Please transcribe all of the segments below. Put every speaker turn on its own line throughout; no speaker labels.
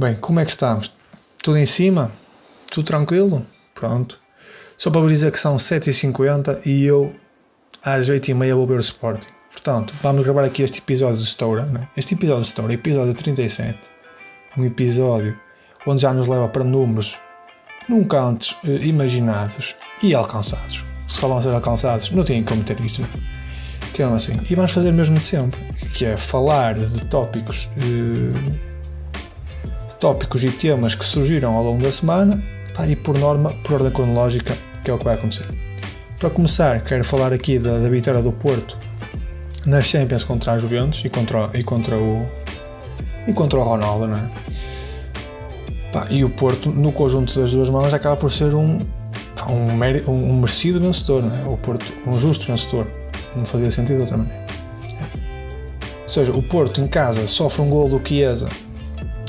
Bem, como é que estamos? Tudo em cima? Tudo tranquilo? Pronto. Só para dizer que são 7h50 e eu às 8h30 vou ver o Sporting. Portanto, vamos gravar aqui este episódio de Stoura. Né? Este episódio de Stoura, episódio 37. Um episódio onde já nos leva para números nunca antes eh, imaginados e alcançados. Só vão ser alcançados, não têm como ter isto. Que é assim. E vamos fazer mesmo de sempre, que é falar de tópicos, eh, tópicos e temas que surgiram ao longo da semana pá, e por norma, por ordem cronológica, que é o que vai acontecer. Para começar, quero falar aqui da, da vitória do Porto nas Champions contra a Juventus e contra, e contra o e contra o Ronaldo, não é? Pá, e o Porto, no conjunto das duas mãos, acaba por ser um, um, um merecido vencedor, não é? O Porto, um justo vencedor. Não fazia sentido de outra maneira. Ou seja, o Porto em casa sofre um gol do Chiesa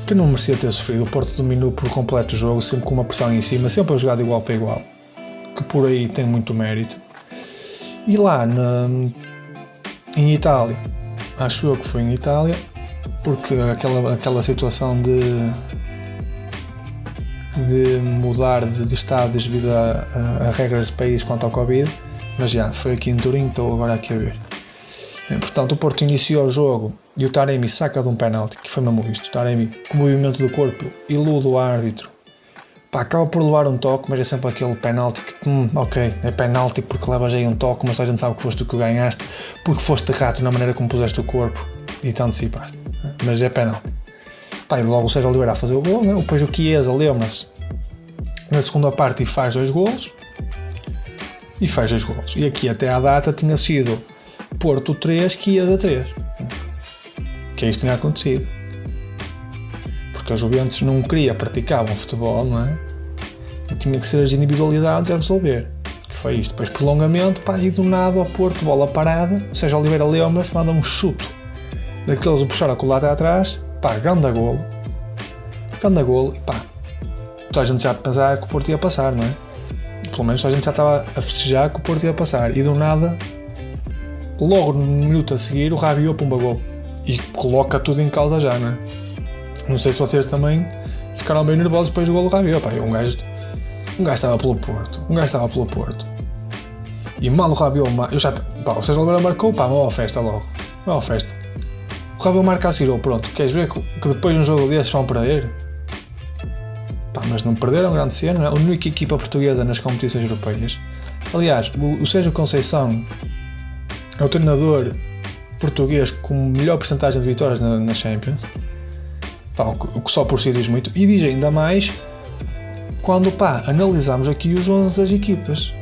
que não merecia ter sofrido. O Porto dominou por completo o jogo, sempre com uma pressão em cima, sempre a jogar de igual para igual. Que por aí tem muito mérito. E lá na, em Itália, acho eu que foi em Itália, porque aquela, aquela situação de, de mudar de, de estados devido a, a, a, regras de país quanto ao Covid, mas já, foi aqui em Turim, estou agora aqui a ver. Portanto, o Porto iniciou o jogo e o Taremi saca de um penalti, que foi mesmo isto. O Taremi, com o movimento do corpo, ilude o árbitro. Pá, acaba por levar um toque, mas é sempre aquele penalti que, hum, ok, é penalti porque levas aí um toque, mas a gente sabe que foste tu que ganhaste, porque foste rato na maneira como puseste o corpo e te antecipaste. Mas é penalti. Pá, e logo o Sérgio Oliveira a fazer o gol, né? depois o Chiesa lembra-se na segunda parte e faz dois golos. E faz dois golos. E aqui até à data tinha sido Porto 3, Chiesa 3. Que é isto tinha acontecido. Porque a Juventus não queria praticar um futebol, não é? E tinha que ser as individualidades a resolver. Que foi isto. Depois prolongamento, pá, e do nada ao Porto, bola parada. Ou seja, Oliveira lembra-se, manda um chute. Daqueles a puxar a colada atrás, pá, grande golo. Grande golo, e pá. Toda a gente já pensava que o Porto ia passar, não é? Pelo menos a gente já estava a festejar que o Porto ia passar. E do nada, logo no minuto a seguir, o Rabiot pumba gol. E coloca tudo em causa já, não é? Não sei se vocês também ficaram bem nervosos depois do gol do Rabiot. Pá, um gajo, um gajo estava pelo Porto. Um gajo estava pelo Porto. E mal o Rabiot... Eu já... Pá, o Sérgio Oliveira marcou, pá, uma festa logo. Uma festa. O Rabiot marca a seguir, pronto. Queres ver que depois de um jogo desses vão perder? Pá, mas não perderam grande cena, é a única equipa portuguesa nas competições europeias. Aliás, o Sérgio Conceição é o treinador português com melhor porcentagem de vitórias na, na Champions. Pá, o, o, que só por si diz muito. E diz ainda mais quando pá, analisamos aqui os 11 das equipas.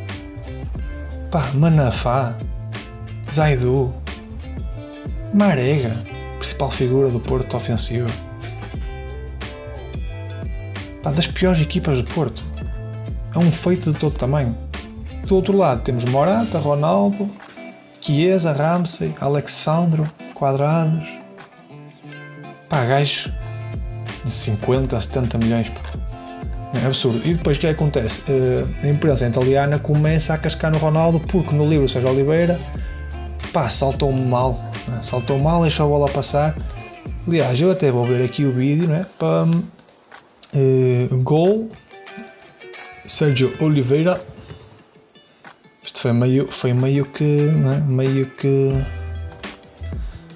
Pá, Manafá, Zaidu, Marega, principal figura do Porto ofensivo. Pá, das piores equipas do Porto. É um feito de todo tamanho. Do outro lado temos Morata, Ronaldo, Chiesa, Ramsey, Alexandro, Quadrados. Pá, gajos de 50 a 70 milhões. É absurdo. E depois o que acontece? A imprensa italiana começa a cascar no Ronaldo porque no livro Sérgio Oliveira pá, saltou mal. Né? Saltou mal, deixou a bola passar. Aliás, eu até vou ver aqui o vídeo, né? Para uh, gol Sérgio Oliveira isto foi meio, foi meio que, é? meio que,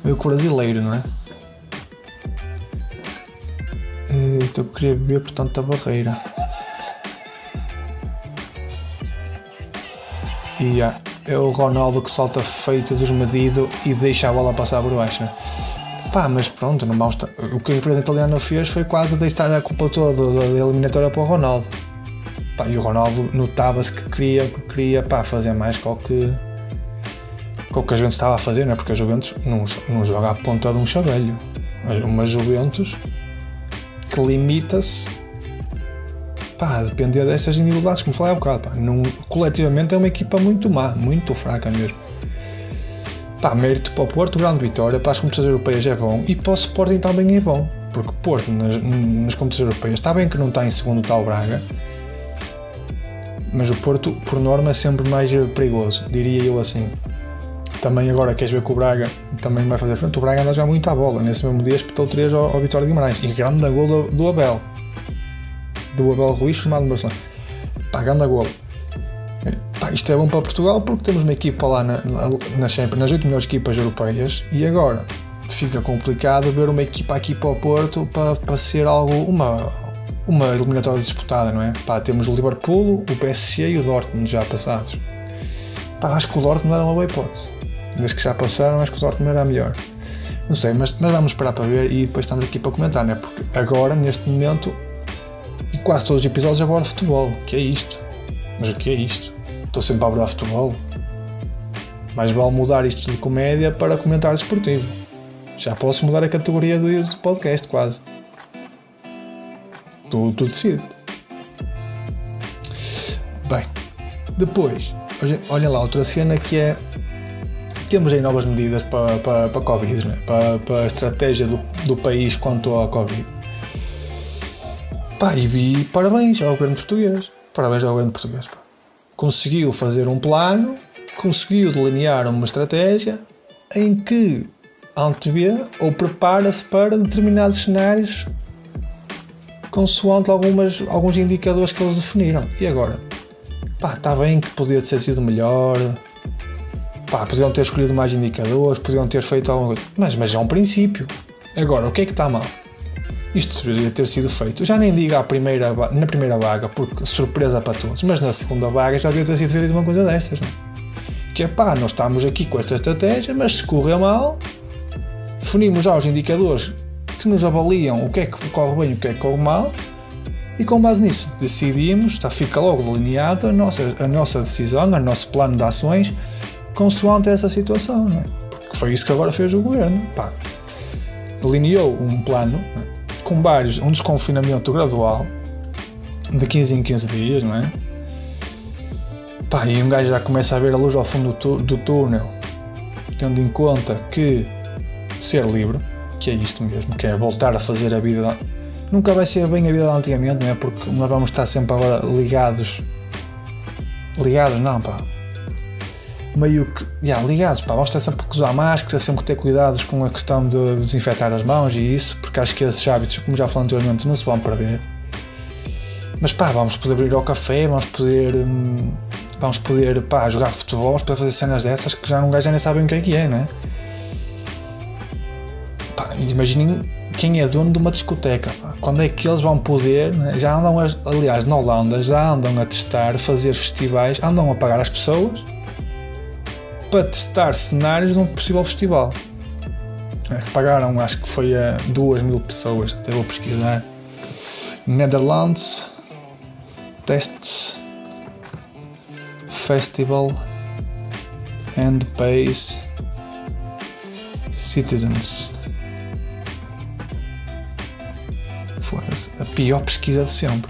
meio que brasileiro, não é? Então eu queria ver, portanto, a barreira. E é o Ronaldo que solta feito desmedido e deixa a bola passar por baixo. Pá, mas pronto, não basta. o que a empresa italiana fez foi quase deixar a culpa toda da eliminatória para o Ronaldo. Pá, e o Ronaldo notava-se que queria, que queria pá, fazer mais com o que, com o que a Juventus estava a fazer, não é? porque a Juventus não, não joga à ponta de um chavelho. Uma Juventus que limita-se a depender dessas individualidades, como falei há bocado. Pá, não, coletivamente é uma equipa muito má, muito fraca mesmo. Pá, mérito para o Porto, grande vitória, para as competições europeias é bom e para o Sporting também é bom, porque Porto nas, nas competições europeias está bem que não está em segundo tal Braga, mas o Porto, por norma, é sempre mais perigoso, diria eu assim. Também agora queres ver que o Braga também vai fazer frente. O Braga anda já muito à bola. Nesse mesmo dia espetou 3 ao, ao Vitória de Guimarães. E grande gol do, do Abel. Do Abel Ruiz, formado no Barcelona. Pá, grande gol. Pá, isto é bom para Portugal porque temos uma equipa lá na, na, na Champions, nas 8 melhores equipas europeias. E agora fica complicado ver uma equipa aqui para o Porto para, para ser algo, uma, uma eliminatória disputada, não é? Pá, temos o Liverpool, o PSG e o Dortmund já passados. Pá, acho que o Dortmund era uma boa hipótese. Desde que já passaram, acho que o Dortmund era a melhor. Não sei, mas, mas vamos esperar para ver e depois estamos aqui para comentar, não é? Porque agora, neste momento, e quase todos os episódios abordo futebol. O que é isto? Mas o que é isto? Estou sempre a abordar futebol. Mais vale mudar isto de comédia para comentário desportivo. Já posso mudar a categoria do podcast, quase. Tu, tu decides. Bem, depois, olha lá, outra cena que é. Temos aí novas medidas para, para, para a Covid, né? para, para a estratégia do, do país quanto à Covid. Pá, e vi parabéns ao governo português. Parabéns ao governo português. Pá. Conseguiu fazer um plano, conseguiu delinear uma estratégia em que antevê ou prepara-se para determinados cenários consoante algumas, alguns indicadores que eles definiram. E agora? Pá, está bem que podia ter sido melhor, pá, podiam ter escolhido mais indicadores, podiam ter feito alguma coisa, mas, mas é um princípio. Agora, o que é que está mal? Isto deveria ter sido feito. Já nem digo à primeira, na primeira vaga, porque surpresa para todos, mas na segunda vaga já devia ter sido feito uma coisa destas, não é? Que é pá, nós estamos aqui com esta estratégia, mas se correr mal, definimos já os indicadores que nos avaliam o que é que corre bem e o que é que corre mal e com base nisso decidimos, está, fica logo delineada a nossa, a nossa decisão, o nosso plano de ações consoante essa situação, não é? Porque foi isso que agora fez o governo. Pá, delineou um plano é? com vários, um desconfinamento gradual de 15 em 15 dias, não é? Pá, e um gajo já começa a ver a luz ao fundo do, do túnel, tendo em conta que ser livre, que é isto mesmo, que é voltar a fazer a vida. Nunca vai ser bem a vida de antigamente, não é? Porque nós vamos estar sempre agora ligados. Ligados, não, pá. Meio que. Yeah, ligados, pá. Vamos estar sempre a usar máscara, sempre ter cuidados com a questão de desinfetar as mãos e isso, porque acho que esses hábitos, como já falei anteriormente, não se vão perder. Mas pá, vamos poder ir ao café, vamos poder. Hum, vamos poder, pá, jogar futebol, vamos poder fazer cenas dessas que já um gajo já nem sabem o que é que é, não é? Imaginem quem é dono de uma discoteca. Pá. Quando é que eles vão poder? Né? Já andam, a, aliás, na Holanda, já andam a testar, fazer festivais, andam a pagar as pessoas para testar cenários de um possível festival. É, pagaram, acho que foi a 2 mil pessoas, até vou pesquisar. Netherlands Tests Festival and Pays Citizens. Foda-se. A pior pesquisa de sempre.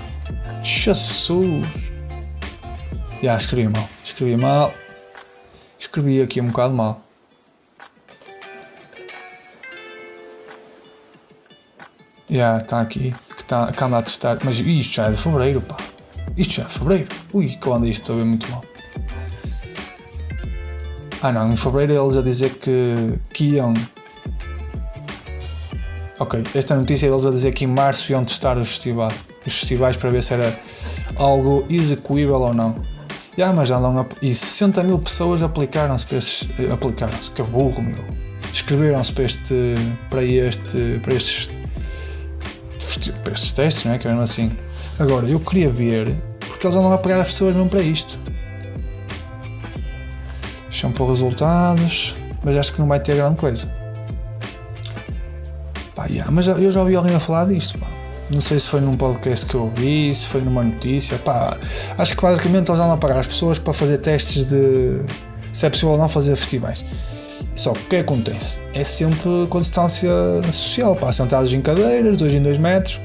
Jesus! Já escrevi mal. Escrevi mal. Escrevi aqui um bocado mal. Já, está aqui. Que, tá, que anda a testar. Mas isto já é de fevereiro, pá. Isto já é de fevereiro. Ui, que anda isto estou a ver muito mal. Ah não, em fevereiro eles a dizer que, que iam Ok, esta notícia deles a dizer que em março iam testar os festivais, os festivais para ver se era algo execuível ou não. Yeah, mas andam a, e 60 mil pessoas aplicaram-se para estes. Aplicaram-se, que burro, meu. Escreveram-se para este. para este. para estes. para estes testes, não é? Que é mesmo assim. Agora, eu queria ver, porque eles andam a pegar as pessoas mesmo para isto. Deixam para resultados, mas acho que não vai ter grande coisa. Pá, yeah, mas eu já ouvi alguém a falar disto. Pá. Não sei se foi num podcast que eu ouvi, se foi numa notícia. Pá, acho que basicamente eles vão a pagar as pessoas para fazer testes de se é possível ou não fazer festivais. Só que o que acontece? É sempre com distância social, pá, sentados em cadeiras, dois em dois metros.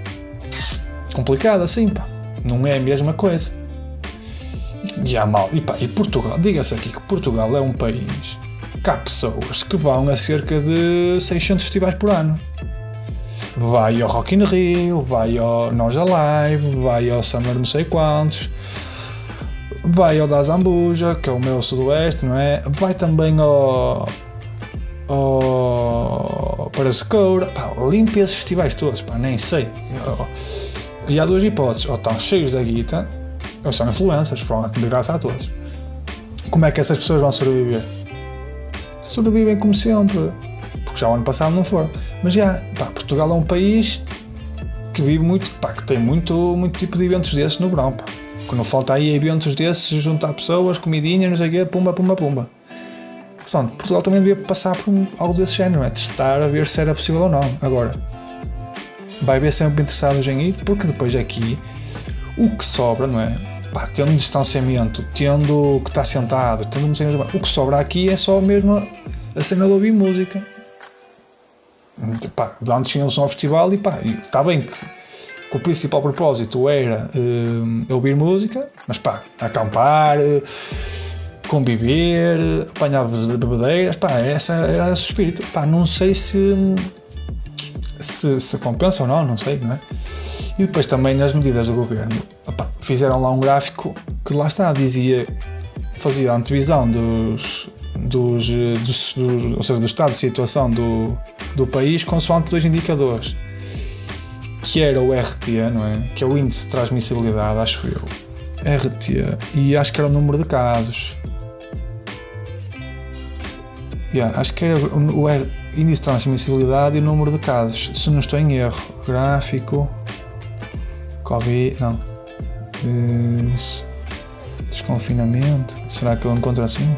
Complicado assim, pá. Não é a mesma coisa. E há mal. E, pá, e Portugal, diga-se aqui que Portugal é um país que há pessoas que vão a cerca de 600 festivais por ano vai ao Rock in Rio, vai ao Nós Alive, vai ao Summer não sei quantos, vai ao da Zambuja, que é o meu sudoeste, não é? Vai também ao. ao para Secoura, pá, limpa esses festivais todos, pá, nem sei. E há duas hipóteses, ou estão cheios da guita, ou são influências, pronto, de graça a todos. Como é que essas pessoas vão sobreviver? Sobrevivem como sempre, porque já o ano passado não foram. Mas já, pá, Portugal é um país que vive muito, pá, que tem muito, muito tipo de eventos desses no verão, pá. Que não falta aí eventos desses, juntar pessoas, comidinha, não sei o quê, pumba, pumba, pumba. Portanto, Portugal também devia passar por algo desse género, é? testar a ver se era possível ou não. Agora, vai ver sempre interessados em ir, porque depois aqui o que sobra, não é? Pá, tendo distanciamento, tendo que estar sentado, tendo o que sobra aqui é só mesmo a cena de ouvir música. Pá, antes tínhamos um festival e pá, está bem que, que, o principal propósito era uh, ouvir música, mas pá, acampar, uh, conviver, apanhar bebedeiras, pá, essa era o espírito. Pá, não sei se se, se compensa ou não, não sei, não é? E depois também nas medidas do governo, opa, fizeram lá um gráfico que lá está, dizia, fazia a antevisão dos, dos, dos, dos, ou seja, do estado de situação do, do país consoante dois indicadores, que era o RT, não é? Que é o índice de transmissibilidade, acho eu. RT, e acho que era o número de casos. Yeah, acho que era o, índice de transmissibilidade e o número de casos. Se não estou em erro, gráfico, Covid, não. Desconfinamento. Será que eu encontro assim?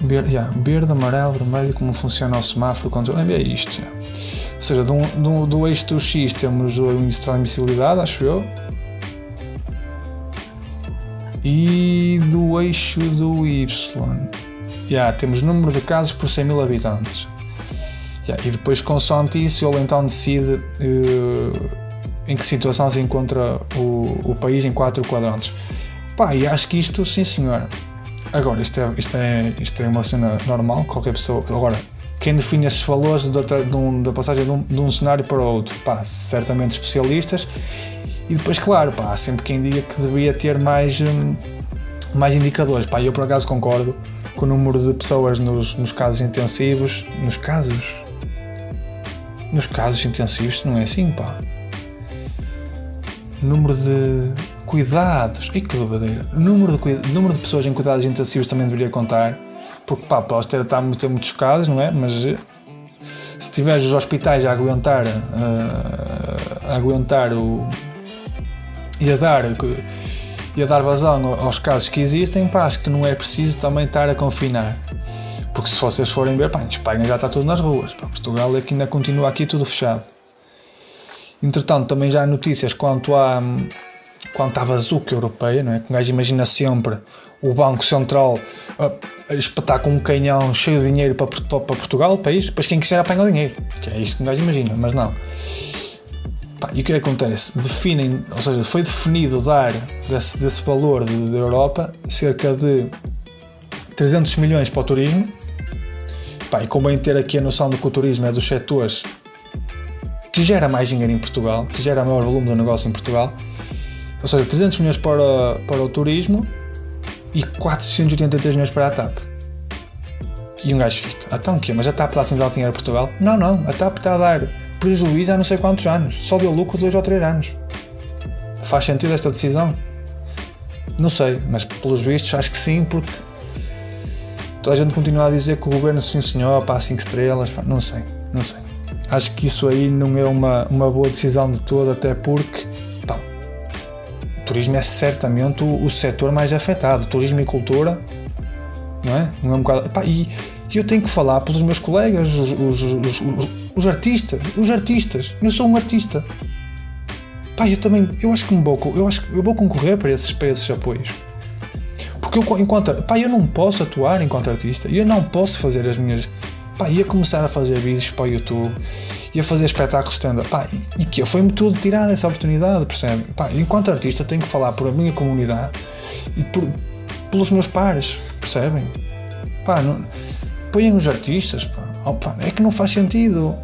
Verde, yeah, verde amarelo, vermelho, como funciona o semáforo, controle. É isto. Yeah. Ou seja, do, do, do eixo do X temos o índice de transmissibilidade, acho eu. E do eixo do Y yeah, temos número de casos por 100 mil habitantes. Yeah, e depois, consoante isso, ele então decide uh, em que situação se encontra o, o país em quatro quadrantes. Pá, e acho que isto, sim senhor. Agora, isto é, isto é, isto é uma cena normal, qualquer pessoa. Agora, quem define esses valores da, de um, da passagem de um, de um, cenário para outro? Pá, certamente especialistas. E depois, claro, pá, há sempre quem diga que deveria ter mais, hum, mais indicadores. Pá, eu por acaso concordo com o número de pessoas nos, nos casos intensivos. Nos casos? Nos casos intensivos não é assim, pá. Número de cuidados. E que babadeira. Número de, número de pessoas em cuidados intensivos também deveria contar. Porque, pá, pode ter, a ter muitos casos, não é? Mas eh, se tiveres os hospitais a aguentar, uh, a aguentar o. e a dar e a dar vazão aos casos que existem, pá, acho que não é preciso também estar a confinar. Porque se vocês forem ver, pá, em Espanha já está tudo nas ruas, pá, Portugal é que ainda continua aqui tudo fechado. Entretanto, também já há notícias quanto à, quanto à bazuca europeia, não é? Que um gajo imagina sempre o Banco Central a, espetar com um canhão cheio de dinheiro para, para, para Portugal, país, depois quem quiser apanha o dinheiro, que é isto que um gajo imagina, mas não. Pá, e o que, é acontece? Definem, ou seja, foi definido dar desse, desse valor da de Europa cerca de 300 milhões para o turismo. Pá, e convém ter aqui a noção de que o turismo é dos setores que gera mais dinheiro em Portugal, que gera maior volume de negócio em Portugal. Ou seja, 300 milhões para, para o turismo e 483 milhões para a TAP. E um gajo fica, então o quê? Mas a TAP está a dar dinheiro a Portugal? Não, não, a TAP está a dar prejuízo há não sei quantos anos, só deu lucro dois ou três anos. Faz sentido esta decisão? Não sei, mas pelos vistos acho que sim, porque toda a gente continua a dizer que o governo sim senhor, pá, 5 estrelas, pá, não sei, não sei. Acho que isso aí não é uma, uma boa decisão de todo, até porque o turismo é certamente o, o setor mais afetado. Turismo e cultura, não é? Não é um bocado, e eu tenho que falar pelos meus colegas, os, os, os, os artistas, os artistas. Eu sou um artista. Pá, eu também, eu acho que me vou, eu acho que eu vou concorrer para esses, para esses apoios. Porque eu, enquanto, pá, eu não posso atuar enquanto artista. Eu não posso fazer as minhas, pá, ia começar a fazer vídeos para o YouTube, ia fazer espetáculos stand pá, e que foi-me tudo tirado essa oportunidade, percebe? Pá, enquanto artista tenho que falar por a minha comunidade e por, pelos meus pares, percebem? Pá, não, põem os artistas, pá. Opa, é que não faz sentido.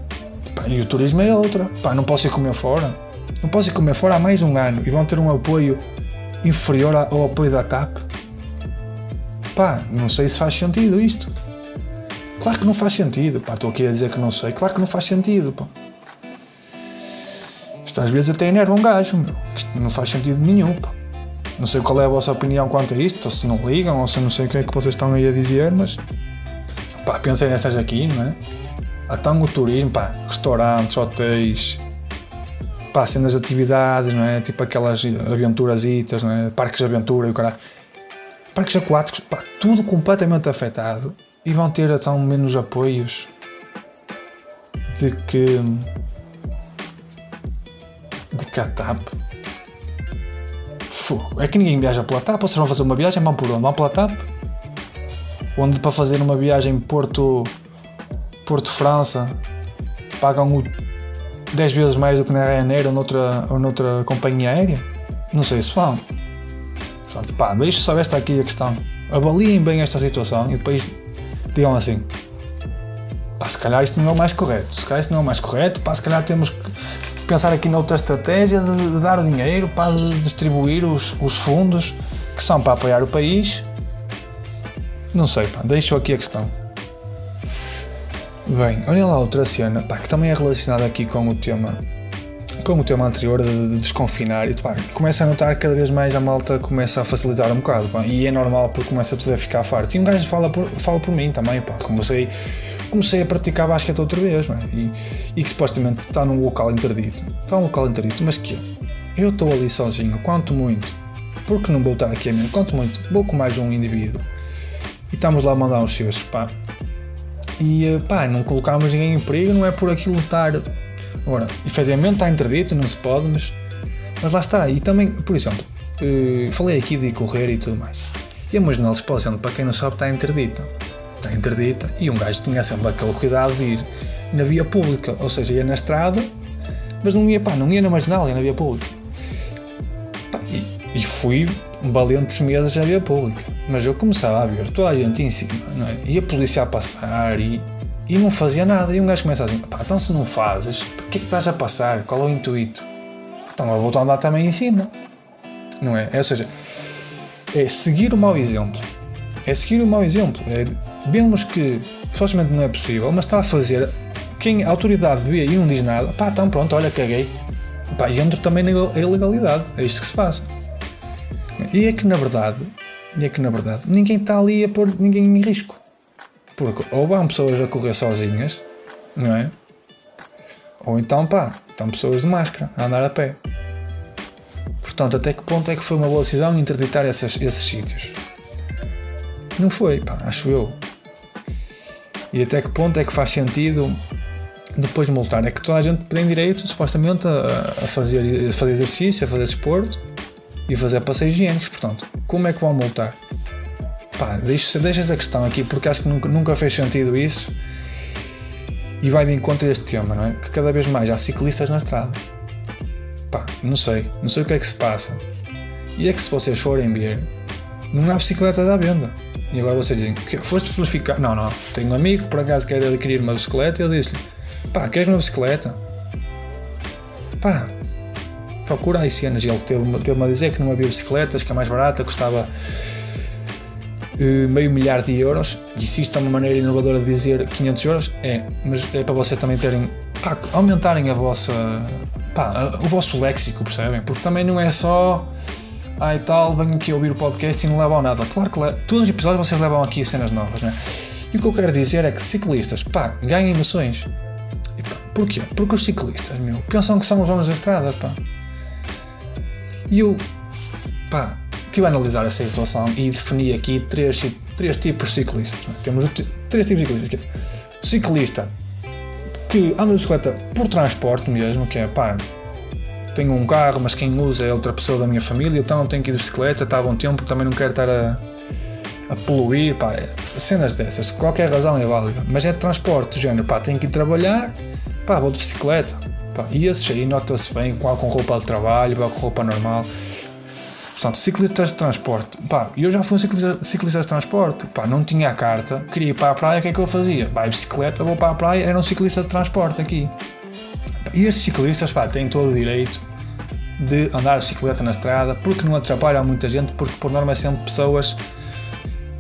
Pá, e o turismo é outra. Pá, não posso ir comer fora. Não posso ir comer fora há mais de um ano e vão ter um apoio inferior ao apoio da TAP? Pá, não sei se faz sentido isto. Claro que não faz sentido, pá, estou aqui a dizer que não sei. Claro que não faz sentido, pá. Isto às vezes até enerva um gajo, meu. Isto não faz sentido nenhum, pá. Não sei qual é a vossa opinião quanto a isto, ou se não ligam, ou se não sei o que é que vocês estão aí a dizer, mas pá, pensei nestas aqui, não é? Então o turismo, pá, restaurantes, hotéis, pá, cenas de atividades, não é? Tipo aquelas aventurasitas, não é? Parques de aventura e o caralho. Parques aquáticos, pá, tudo completamente afetado e vão ter então menos apoios de que de que a TAP. Fogo. é que ninguém viaja pela TAP vocês vão fazer uma viagem, vão por onde? Vão pela TAP? Onde para fazer uma viagem Porto Porto França pagam o 10 vezes mais do que na Ryanair ou noutra, ou noutra companhia aérea? Não sei se vão. Portanto, pá, deixe só esta aqui a questão. Avaliem bem esta situação e depois digam assim: pá, se calhar isto não é o mais correto, se calhar isto não é o mais correto, pá, se calhar temos que pensar aqui noutra estratégia de, de dar o dinheiro para distribuir os, os fundos que são para apoiar o país. Não sei, pá, deixo aqui a questão. Bem, olha lá outra cena, pá, que também é relacionada aqui com o tema com o tema anterior de, de desconfinar e pá, começa a notar que cada vez mais a malta começa a facilitar um bocado pá, e é normal porque começa tudo a ficar farto. E um gajo fala por, fala por mim também pá, comecei, comecei a praticar basquete outra vez e, e que supostamente está num local interdito. Está num local interdito, mas que eu estou ali sozinho, quanto muito porque não vou estar aqui a mim, quanto muito vou com mais um indivíduo. E estamos lá a mandar uns seus pá. E pá, não colocámos ninguém em perigo, não é por aquilo lutar Agora, efetivamente está interdito, não se pode, mas, mas lá está. E também, por exemplo, uh, falei aqui de correr e tudo mais. E a marginal exemplo, para quem não sabe, está interdita. Está interdita e um gajo tinha sempre aquele cuidado de ir na via pública, ou seja, ia na estrada, mas não ia, pá, não ia na marginal, ia na via pública. Pá, e, e fui valentes meses na via pública. Mas eu começava a ver toda a gente em cima, é? E a polícia a passar e e não fazia nada. E um gajo começa assim: pá, então se não fazes, por que é que estás a passar? Qual é o intuito? Então eu vou andar também em cima. Não é? é? Ou seja, é seguir o mau exemplo. É seguir o mau exemplo. É, vemos que supostamente não é possível, mas está a fazer. Quem a autoridade vê e não diz nada, pá, então pronto, olha, caguei. Pá, e entro também na ilegalidade. É isto que se passa. E é que na verdade, e é que na verdade, ninguém está ali a pôr ninguém em risco. Porque ou vão pessoas a correr sozinhas, não é? Ou então, pá, estão pessoas de máscara a andar a pé. Portanto, até que ponto é que foi uma boa decisão interditar esses, esses sítios? Não foi, pá, acho eu. E até que ponto é que faz sentido depois multar? É que toda a gente tem direito, supostamente, a, a fazer, a fazer exercício, a fazer desporto e fazer passeios higiênicos. Portanto, como é que vão multar? Pá, deixa, deixa essa questão aqui porque acho que nunca, nunca fez sentido isso e vai de encontro a este tema, não é? Que cada vez mais há ciclistas na estrada. Pá, não sei, não sei o que é que se passa. E é que se vocês forem ver, não há bicicletas à venda. E agora vocês dizem, que foste verificar? Não, não, tenho um amigo que por acaso quer adquirir uma bicicleta e eu disse-lhe, pá, queres uma bicicleta? Pá, procura aí cenas. E ele teve-me teve a dizer que não havia bicicletas, que a mais barata custava meio milhar de euros, e se isto é uma maneira inovadora de dizer 500 euros, é, mas é para vocês também terem, pá, aumentarem a vossa, pá, o vosso léxico, percebem? Porque também não é só, e tal, venho aqui ouvir o podcast e não levam nada. Claro que todos os episódios vocês levam aqui cenas novas, né? E o que eu quero dizer é que ciclistas, pá, ganhem emoções. E, pá, porquê? Porque os ciclistas, meu, pensam que são os homens da estrada, pá. E eu, pá, estive a analisar essa situação e defini aqui três, três tipos de ciclistas. É? Temos três tipos de ciclistas. O ciclista que anda de bicicleta por transporte mesmo, que é pá, tenho um carro, mas quem usa é outra pessoa da minha família, então tenho que ir de bicicleta, está bom tempo, também não quero estar a, a poluir, pá, cenas dessas, qualquer razão é válida, mas é de transporte, género, pá, tenho que ir trabalhar, pá, vou de bicicleta, pá, e esses aí nota-se bem, com roupa de trabalho, com roupa normal, Portanto, ciclistas de transporte. Pá, eu já fui um ciclista, ciclista de transporte. Pá, não tinha a carta, queria ir para a praia, o que é que eu fazia? Vai bicicleta, vou para a praia, era um ciclista de transporte aqui. E estes ciclistas, pá, têm todo o direito de andar de bicicleta na estrada, porque não atrapalha muita gente, porque por norma é sempre pessoas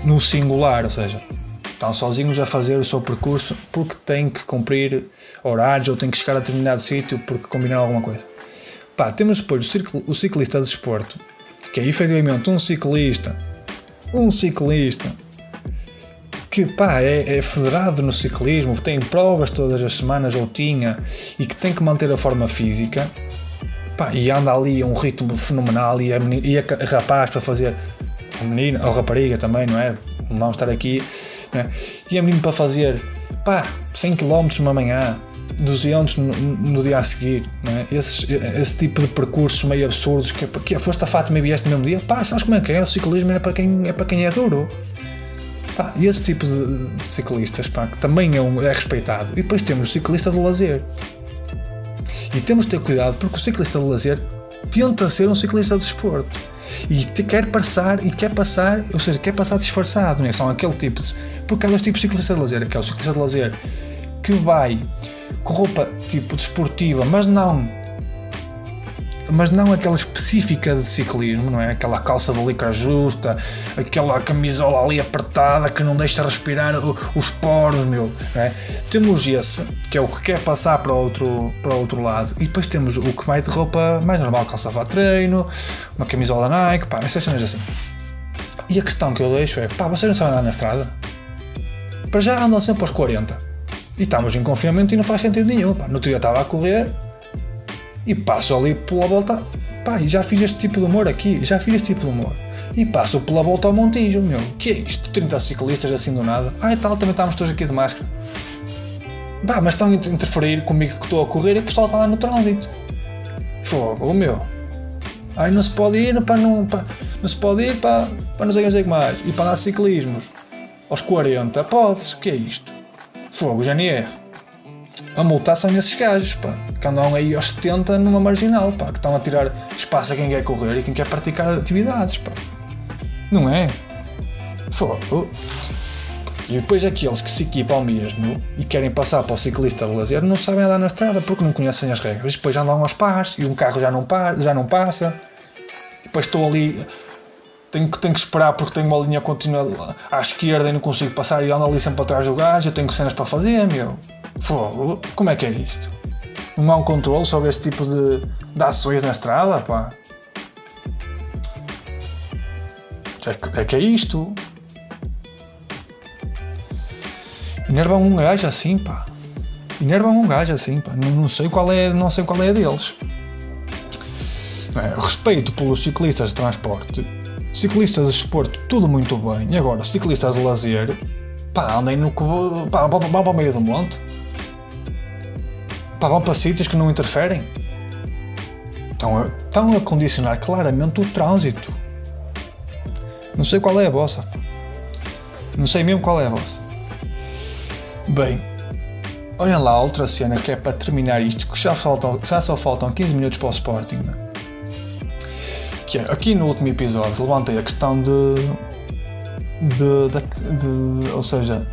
no singular, ou seja, estão sozinhos a fazer o seu percurso porque têm que cumprir horários ou têm que chegar a determinado sítio porque combinaram alguma coisa. Pá, temos depois o ciclista de desporto, que é efetivamente um ciclista, um ciclista que pá, é, é, federado no ciclismo, tem provas todas as semanas ou tinha e que tem que manter a forma física pá, e anda ali a um ritmo fenomenal e a, e rapaz para fazer menina ou rapariga também, não é? Não estar aqui, é? e a menina para fazer pá, 100 km numa manhã, 200 no, no dia a seguir, é? esse, esse tipo de percursos meio absurdos que, que foste a Fátima e vieste no mesmo dia, pá, sabes como é que é? O ciclismo é para quem é, para quem é duro. Pá, e esse tipo de, ciclistas pá, que também é, um, é respeitado. E depois temos o ciclista de lazer. E temos de ter cuidado porque o ciclista de lazer tenta ser um ciclista de desporto. E quer passar, e quer passar, ou seja, quer passar disfarçado, é? São aquele tipo de. Porque há dois tipos de ciclista de lazer. Aquele ciclista de lazer que vai roupa tipo desportiva, mas não mas não aquela específica de ciclismo, não é? Aquela calça de licra justa, aquela camisola ali apertada que não deixa respirar os poros, meu. É? Temos esse, que é o que quer passar para o outro, para outro lado, e depois temos o que vai de roupa mais normal, calça de treino, uma camisola Nike, pá, essas cenas assim. E a questão que eu deixo é, pá, vocês não sabem andar na estrada? Para já andam sempre aos 40. E estamos em confinamento e não faz sentido nenhum. Pá. No dia estava a correr, e passo ali pela volta. Pá, e já fiz este tipo de humor aqui, já fiz este tipo de humor. E passo pela volta ao Montijo, meu. Que é isto? 30 ciclistas assim do nada. Ah, e tal, também estávamos todos aqui de máscara. Pá, mas estão a interferir comigo que estou a correr e o pessoal está lá no trânsito. Fogo, meu. Ai, não se pode ir para não. Para, não se pode ir para, para não sei o que mais. E para dar ciclismos. Aos 40, pode-se. O que é isto? Fogo, GNR a multar são esses gajos, pá, que andam aí aos 70 numa marginal, pá, que estão a tirar espaço a quem quer correr e quem quer praticar atividades, pá. Não é? Fogo. E depois aqueles que se equipam mesmo e querem passar para o ciclista de lazer não sabem andar na estrada porque não conhecem as regras. Depois andam aos pares e um carro já não, para, já não passa. Depois estou ali, tenho que, tenho que esperar porque tenho uma linha contínua à esquerda e não consigo passar e ando ali sempre atrás do gajo. Eu tenho cenas para fazer, meu. Fogo, como é que é isto? Não há um controle sobre este tipo de, de ações na estrada, pá? É, é que é isto. Enervam um gajo assim, pá. Enervam um gajo assim, pá. Não, não, sei qual é, não sei qual é deles. É, respeito pelos ciclistas de transporte, ciclistas de esporte, tudo muito bem. E agora, ciclistas de lazer, pá, andem no. pá, vão para o meio do monte. Pá, vão para sítios que não interferem. Estão a, estão a condicionar claramente o trânsito. Não sei qual é a vossa. Não sei mesmo qual é a vossa. Bem, olhem lá outra cena que é para terminar isto, que já, faltam, já só faltam 15 minutos para o Sporting. Né? Que é, aqui no último episódio levantei a questão de, de, de, de ou seja,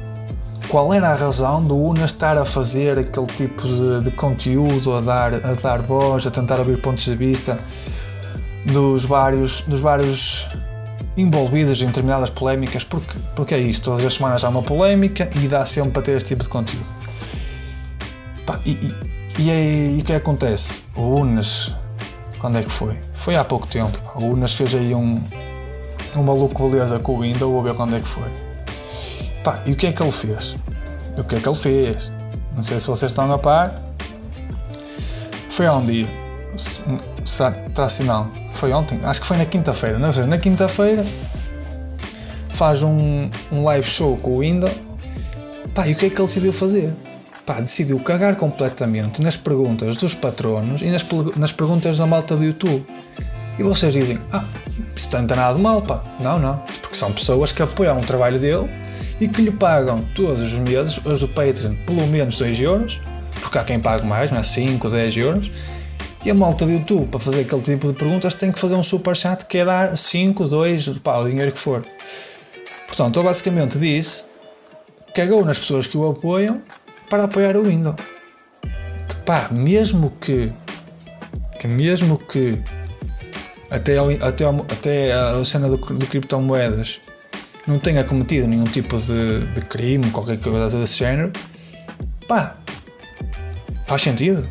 qual era a razão do Unas estar a fazer aquele tipo de, de, conteúdo, a dar, a dar voz, a tentar abrir pontos de vista dos vários, dos vários envolvidos em determinadas polémicas, porque, porque é isto, todas as semanas há uma polémica e dá sempre para ter este tipo de conteúdo. E, e, e, é, e, o que acontece? O Unas, quando é que foi? Foi há pouco tempo. O Unas fez aí um, um maluco beleza com o Windows, vou ver quando é que foi Pá, e o que é que ele fez? O que é que ele fez? Não sei se vocês estão a par. Foi há um dia. Não? Foi ontem? Acho que foi na quinta-feira. Não sei, na quinta-feira faz um, um live show com o Windows. Pá, e o que é que ele decidiu fazer? Pá, decidiu cagar completamente nas perguntas dos patronos e nas, nas perguntas da malta do YouTube. E vocês dizem, ah, isso não tem nada de mal, pá. Não, não. Porque são pessoas que apoiam o trabalho dele e que lhe pagam todos os meses, os do Patreon, pelo menos 2 euros, porque há quem pague mais, não é? 5, 10 euros. E a malta do YouTube, para fazer aquele tipo de perguntas, tem que fazer um super chat que é dar 5, 2, pá, o dinheiro que for. Portanto, eu basicamente disse, cagou nas pessoas que o apoiam para apoiar o Windows. Que pá, mesmo que, que mesmo que até, ao, até, ao, até a cena do, de criptomoedas não tenha cometido nenhum tipo de, de crime, qualquer coisa desse género, pá, faz sentido?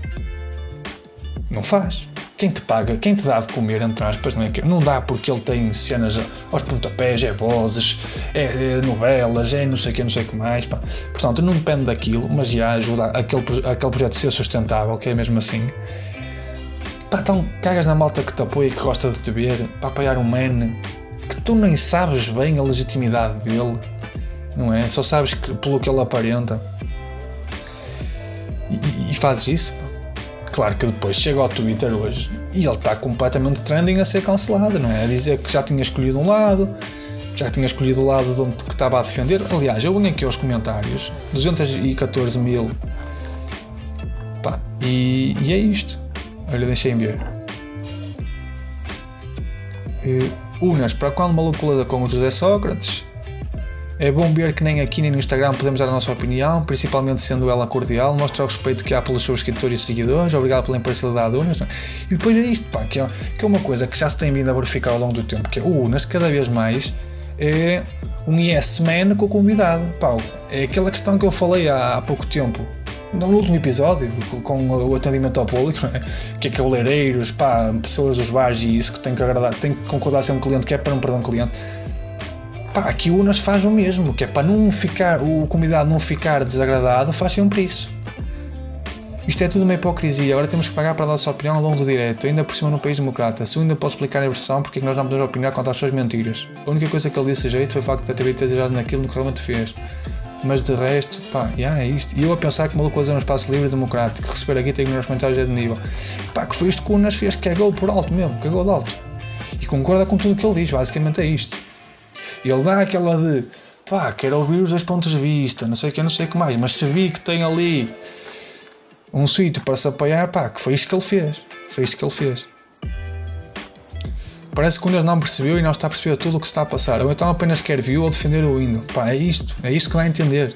Não faz. Quem te paga, quem te dá de comer, entre aspas, não é? Não dá porque ele tem cenas aos pontapés, é vozes, é, é novelas, é não sei o que, não sei o que mais. Pá. Portanto, não depende daquilo, mas já ajuda aquele, aquele projeto a ser sustentável, que é mesmo assim. Pá, então cagas na malta que te apoia e que gosta de te ver para apoiar um man que tu nem sabes bem a legitimidade dele, não é? Só sabes que, pelo que ele aparenta e, e fazes isso. Claro que depois chega ao Twitter hoje e ele está completamente trending a ser cancelado, não é? A dizer que já tinha escolhido um lado, já tinha escolhido o lado de onde que estava a defender. Aliás, eu venho aqui aos comentários, 214 mil. Pá, e, e é isto. Olha, deixem ver. Uh, Unas, para qual uma loucura com o José Sócrates? É bom ver que nem aqui nem no Instagram podemos dar a nossa opinião, principalmente sendo ela cordial, mostra o respeito que há pelos seus seguidores e seguidores, obrigado pela imparcialidade Unas. É? E depois é isto, pá, que é, que é uma coisa que já se tem vindo a verificar ao longo do tempo, que é o Unas cada vez mais é um yes man com o convidado. Pá, é aquela questão que eu falei há, há pouco tempo no último episódio, com o atendimento ao público, é? que é cabeleireiros, pá, pessoas dos bares e isso que tem que agradar, tem que concordar ser um cliente que é para não perder um cliente. Pá, aqui o Unas faz o mesmo, que é para não ficar, o convidado não ficar desagradado, faz sempre isso. Isto é tudo uma hipocrisia. Agora temos que pagar para a sua opinião ao longo do direto, ainda por cima num país democrata. Se eu ainda posso explicar a versão porque é que nós não podemos opinar contra as suas mentiras. A única coisa que ele disse a jeito foi o facto de ter desejado naquilo que realmente fez. Mas de resto, pá, yeah, é isto. E eu a pensar que maluco fazer um espaço livre e democrático, receber aqui tem nos comentários é de nível. Pá, que foi isto que o Unas fez, cagou por alto mesmo, cagou de alto. E concorda com tudo o que ele diz, basicamente é isto. Ele dá aquela de, pá, quero ouvir os dois pontos de vista, não sei o que, não sei o que mais, mas se vi que tem ali um sítio para se apoiar, pá, que foi isto que ele fez. Foi isto que ele fez. Parece que o Unas não percebeu e não está a perceber tudo o que está a passar. Ou então apenas quer view ou defender o hino. Pá, é isto. É isto que dá a entender.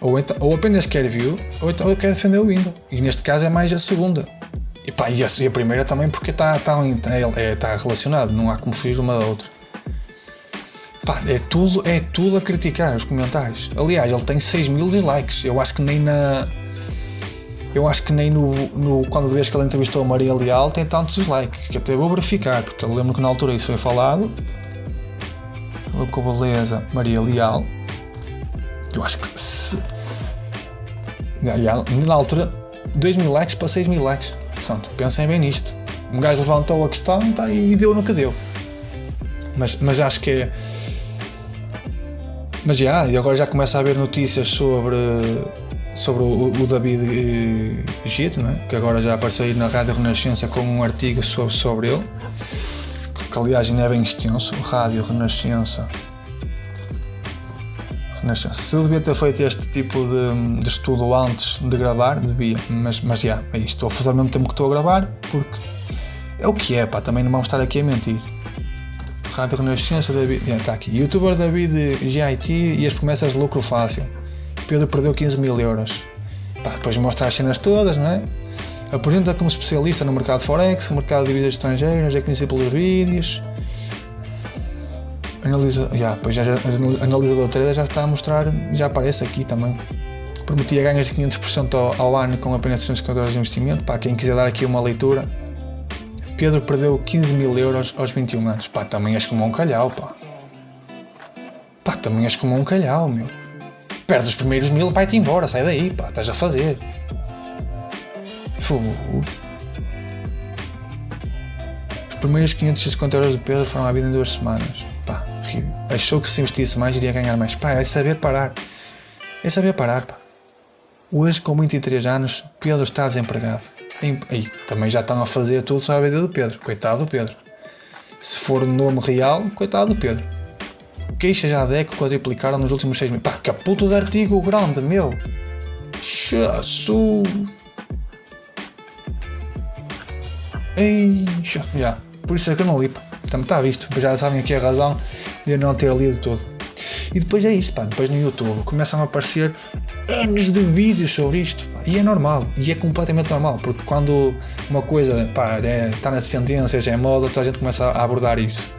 Ou, então, ou apenas quer view ou então quer defender o hino. E neste caso é mais a segunda. E, pá, e, a, e a primeira também porque está, está, é, está relacionado. Não há como fugir uma da outra. Pá, é tudo, é tudo a criticar os comentários. Aliás, ele tem 6 mil dislikes. Eu acho que nem na eu acho que nem no, no quando vez que ele entrevistou a Maria Leal tem tantos dislikes, que até vou verificar, porque eu lembro que na altura isso foi falado. Com beleza, Maria Leal. Eu acho que se. Na altura, 2 mil likes para 6 mil likes. Portanto, pensem bem nisto. Um gajo levantou a questão pá, e deu no que deu. Mas, mas acho que é. Mas já, e agora já começa a haver notícias sobre sobre o, o David eh, Gito, é? que agora já apareceu aí na Rádio Renascença com um artigo sobre, sobre ele, que aliás ainda é bem extenso, Rádio Renascença. Renascença. Se devia ter feito este tipo de, de estudo antes de gravar, devia, mas, mas já, é isto. Estou a fazer ao mesmo tempo que estou a gravar, porque é o que é, pá, também não vamos estar aqui a mentir. Rádio Renascença, David, está aqui. Youtuber David GIT e as promessas de lucro fácil. Pedro perdeu 15 mil euros. Pá, depois mostra as cenas todas, não é? Apresenta como especialista no mercado Forex, mercado de divisas estrangeiras, é conhecido pelos vídeos. Analisa, já, pois já, analisador trader já está a mostrar, já aparece aqui também. Prometia ganhas de 500% ao, ao, ano com apenas 350 euros de investimento. Pá, quem quiser dar aqui uma leitura. Pedro perdeu 15 mil euros aos 21 anos. Pá, também és como um calhau, pá. Pá, também és como um calhau, meu. Perdes os primeiros mil, vai-te embora, sai daí, pá, estás a fazer. Fogo. Os primeiros 550 euros de Pedro foram à vida em duas semanas. Pá, achou que se investisse mais iria ganhar mais. Pá, é saber parar. É saber parar, pá. Hoje, com 23 anos, Pedro está desempregado. Aí, também já estão a fazer tudo sobre a vida do Pedro. Coitado do Pedro. Se for nome real, coitado do Pedro. Queixas à DEC quadriplicaram nos últimos 6 meses. Pá, que puto de artigo grande, meu! Jesus! Ei, já, já. Por isso é que eu não li. Também está visto. Já sabem aqui a razão de eu não ter lido tudo. E depois é isto, pá. Depois no YouTube começam a aparecer anos de vídeos sobre isto. Pá. e é normal, e é completamente normal, porque quando uma coisa é, está nas tendências, é moda, toda a gente começa a abordar isso.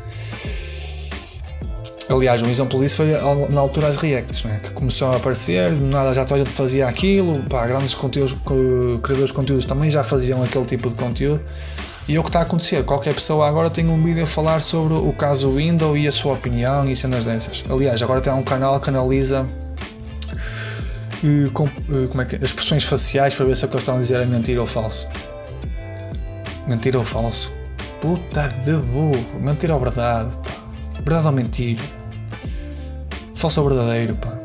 Aliás, um exemplo disso foi na altura as reacts, né? que começou a aparecer, nada já toda a gente fazia aquilo, pá, grandes conteúdos, criadores de conteúdos também já faziam aquele tipo de conteúdo. E é o que está a acontecer, qualquer pessoa agora tem um vídeo a falar sobre o caso Windows e a sua opinião e cenas dessas. Aliás, agora tem um canal que analisa com, uh, como é que, é? as expressões faciais para ver se o que eles estão a dizer é mentira ou falso. Mentira ou falso? Puta de burro, mentira ou verdade? Pá. Verdade ou mentira? falso ou verdadeiro, pá.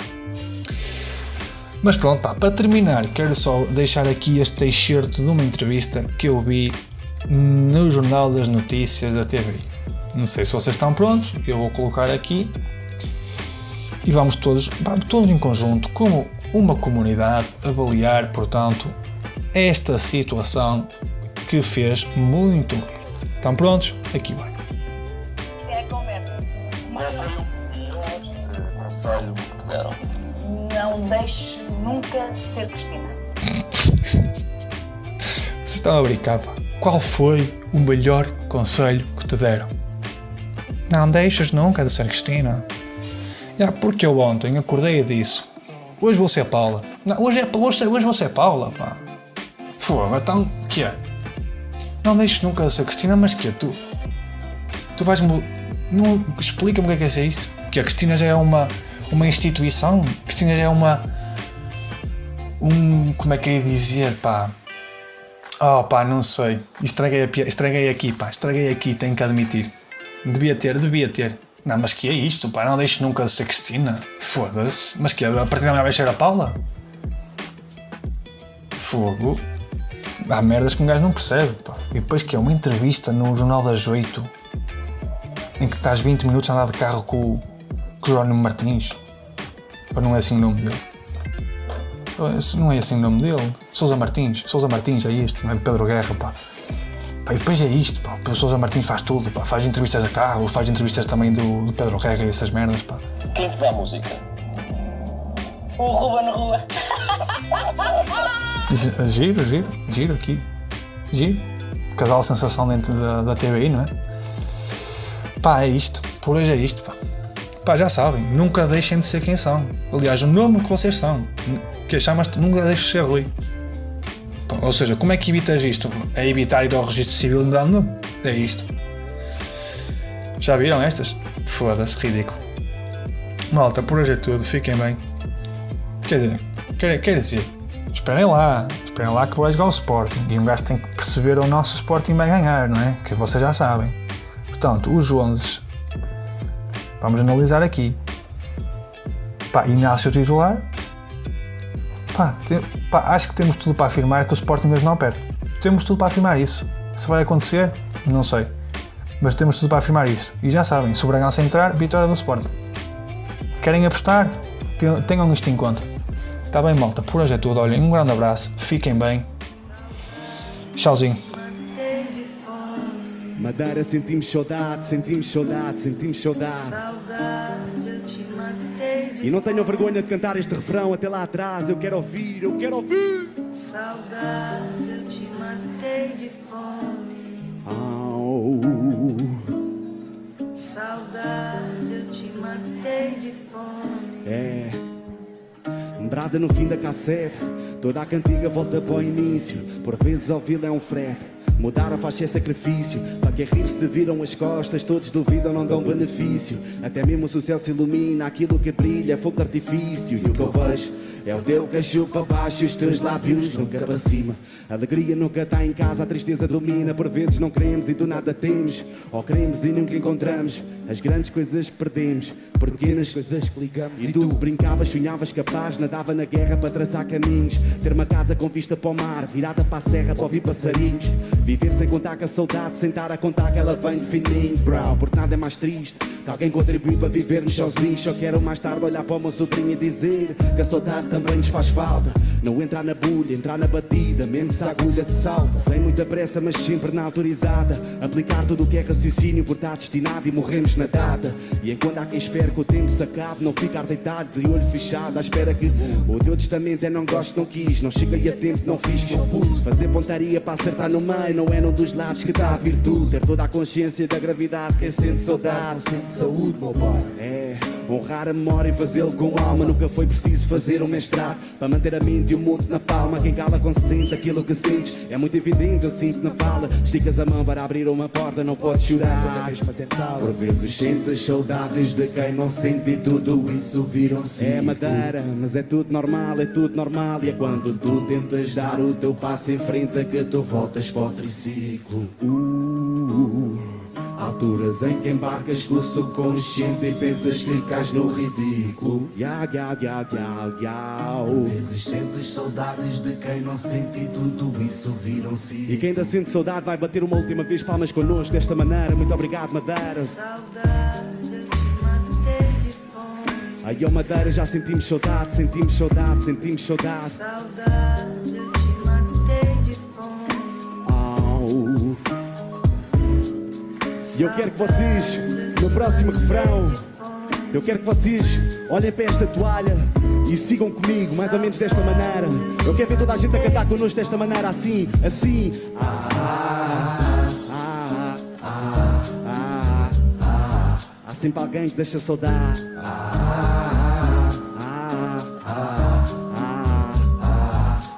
Mas pronto, pá, para terminar, quero só deixar aqui este excerto de uma entrevista que eu vi no Jornal das Notícias da TV. Não sei se vocês estão prontos, eu vou colocar aqui e vamos todos, vamos todos em conjunto, como uma comunidade, avaliar, portanto, esta situação que fez muito. Estão prontos? Aqui vai.
Isto é a conversa. Conversa
conselho que te deram?
Não deixe nunca ser Cristina.
Vocês estão a brincar, pá. Qual foi o melhor conselho que te deram? Não deixas nunca de ser Cristina. Já, porque eu ontem acordei e disse: Hoje vou ser Paula. Não, hoje, é, hoje, hoje vou ser Paula, pá. Fogo, então, que é? Não deixes nunca ser Cristina, mas que é tu? Tu vais-me. Explica-me o que é que é isso. Que a Cristina já é uma uma instituição. Cristina já é uma. Um. Como é que é dizer, pá? Oh, pá, não sei. Estraguei, a, estraguei aqui, pá. Estraguei aqui, tenho que admitir. Devia ter, devia ter. Não, mas que é isto, pá? Não deixes nunca de ser Cristina. Foda-se. Mas que é? A partir da manhã vai ser a Paula? Fogo. Há merdas que um gajo não percebe, pá. E depois que é uma entrevista no Jornal das 8 em que estás 20 minutos a andar de carro com, com o Jerónimo Martins. Ou não é assim o nome dele? Não é assim o nome dele. Sousa Martins. Sousa Martins é isto, não é de Pedro Guerra, pá. Pá e depois é isto, pá. O Sousa Martins faz tudo, pá. Faz entrevistas a carro, faz entrevistas também do, do Pedro Guerra e essas merdas, pá.
Quem te dá a música?
O Ruben Rua.
Giro, giro, giro aqui. Giro. Casal sensação dentro da, da TVI, não é? Pá, é isto. Por hoje é isto, pá. Pá, já sabem, nunca deixem de ser quem são. Aliás, o nome que vocês são. Que chamas-te nunca deixes de ser Rui. Ou seja, como é que evitas isto? É evitar ir ao registro civil nome. É isto. Já viram estas? Foda-se, ridículo. Malta, por hoje é tudo. Fiquem bem. Quer dizer, quer, quer dizer, esperem lá. Esperem lá que vai jogar o Sporting. E um gajo tem que perceber o nosso Sporting vai ganhar, não é? Que vocês já sabem. Portanto, os 11 Vamos analisar aqui. Pá, Inácio titular. Pá, tem, pá, acho que temos tudo para afirmar que o Sporting mesmo não perde. Temos tudo para afirmar isso. Se vai acontecer, não sei. Mas temos tudo para afirmar isso. E já sabem, se o Bragança entrar, vitória do Sporting. Querem apostar? Tenham isto em conta. Está bem, malta. Por hoje é tudo. Olhem, um grande abraço. Fiquem bem. Tchauzinho.
Madeira sentimos saudade, sentimos saudade, sentimos saudade. Saudade, E não tenho vergonha de cantar este refrão até lá atrás. Eu quero ouvir, eu quero ouvir. Saudade, eu te matei de fome. Saudade, eu te matei de fome. É. Lembrada no fim da cassete, toda a cantiga volta para o início. Por vezes ouvi-la é um frete. Mudar a faz ser sacrifício. Para te viram as costas, todos duvidam, não dão benefício. Até mesmo se o céu se ilumina, aquilo que brilha é fogo de artifício. E o que eu vejo é o teu cachorro para baixo, os teus lábios nunca para cima. A alegria nunca está em casa, a tristeza domina. Por vezes não queremos e do nada temos. Ou queremos e nunca encontramos. As grandes coisas que perdemos, pequenas coisas que ligamos. E tu brincavas, sonhavas capaz, nadava na guerra para traçar caminhos. Ter uma casa com vista para o mar, virada para a serra para ouvir passarinhos. Viver sem contar com a saudade, sentar a contar que ela vem de fininho, bro. Porque nada é mais triste que alguém contribuiu para vivermos sozinhos. Só quero mais tarde olhar para o meu sobrinho e dizer que a saudade também nos faz falta. Não entrar na bulha, entrar na batida, menos a agulha de salta. Sem muita pressa, mas sempre na autorizada. Aplicar tudo o que é raciocínio por estar destinado e morremos na data. E enquanto há quem espere que o tempo se acabe, não ficar deitado de olho fechado, à espera que o teu testamento é não gosto, não quis, não cheguei a tempo, não fiz que eu pude. Fazer pontaria para acertar no meio, não é num dos lados que está a virtude. Ter toda a consciência da gravidade, quem sente saudade, sente saúde, meu pai. É. Honrar a memória e fazê-lo com alma. Nunca foi preciso fazer um mestrado para manter a mente e o mundo na palma. Quem cala consente aquilo que sentes. É muito evidente, eu sinto na fala. Esticas a mão para abrir uma porta, não podes chorar. Por vezes sentes saudades de quem não sente e tudo isso viram-se. É madeira, mas é tudo normal, é tudo normal. E é quando tu tentas dar o teu passo em frente que tu voltas para o triciclo. Uh, Alturas em que embarcas com o subconsciente e pensas que cais no ridículo. Ya, ya, ya, ya, ya.
Vezes sentes saudades de quem não sente e tudo isso viram-se.
E quem ainda sente saudade vai bater uma última vez palmas connosco desta maneira. Muito obrigado, Madeira.
Saudade, eu te matei de fome.
Aí, ó Madeira, já sentimos saudade, sentimos saudade, sentimos saudade.
Saudade,
E eu quero que vocês, no próximo refrão, eu quero que vocês olhem para esta toalha e sigam comigo, mais ou menos desta maneira. Eu quero ver toda a gente a cantar connosco desta maneira, assim, assim. Ah, ah, ah, ah, ah. Há sempre alguém que deixa ah.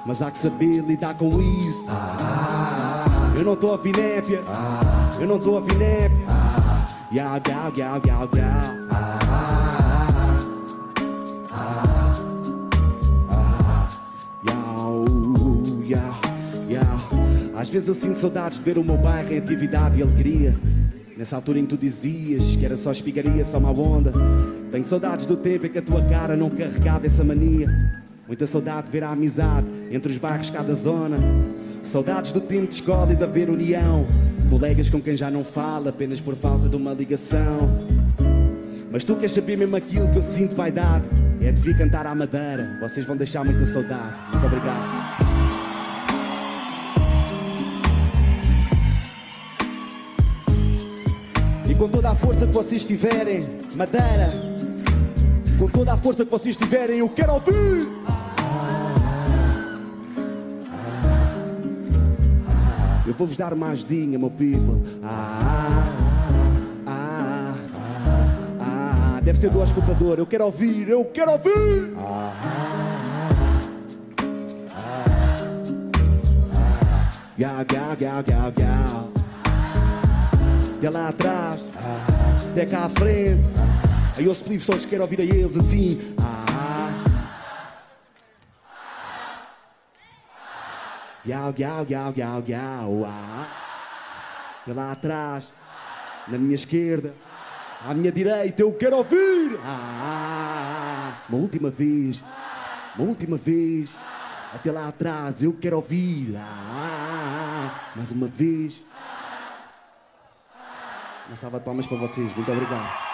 Mas há que saber lidar com isso. Eu não estou a finépia. Eu não estou a finépia. Yau, yau, yau, yau, yau. Yau, yau, yau. Às vezes eu sinto saudades de ver o meu bairro em atividade e alegria. Nessa altura em que tu dizias que era só espigaria, só má onda. Tenho saudades do tempo em que a tua cara não carregava essa mania. Muita saudade de ver a amizade entre os bairros cada zona. Saudades do tempo de escola e de haver união. Colegas com quem já não fala apenas por falta de uma ligação. Mas tu queres saber mesmo aquilo que eu sinto vaidade? É de vir cantar à madeira. Vocês vão deixar muita saudade. Muito obrigado. E com toda a força que vocês tiverem, madeira. Com toda a força que vocês tiverem, eu quero ouvir. Eu vou-vos dar uma ajudinha, meu people. Ah, ah, ah, ah. Deve ser do escutador. Eu quero ouvir, eu quero ouvir. Gau, gau, gau, gau, gau. De lá atrás, até cá à frente. Aí eu livros só os quero ouvir a eles assim. Gau, gau, gau, gau, gau. Ah. Lá atrás, na minha esquerda, à minha direita, eu quero ouvir. Ah. Uma última vez, uma última vez. Até lá atrás, eu quero ouvir. Ah. Mais uma vez. Uma salva de palmas para vocês. Muito obrigado.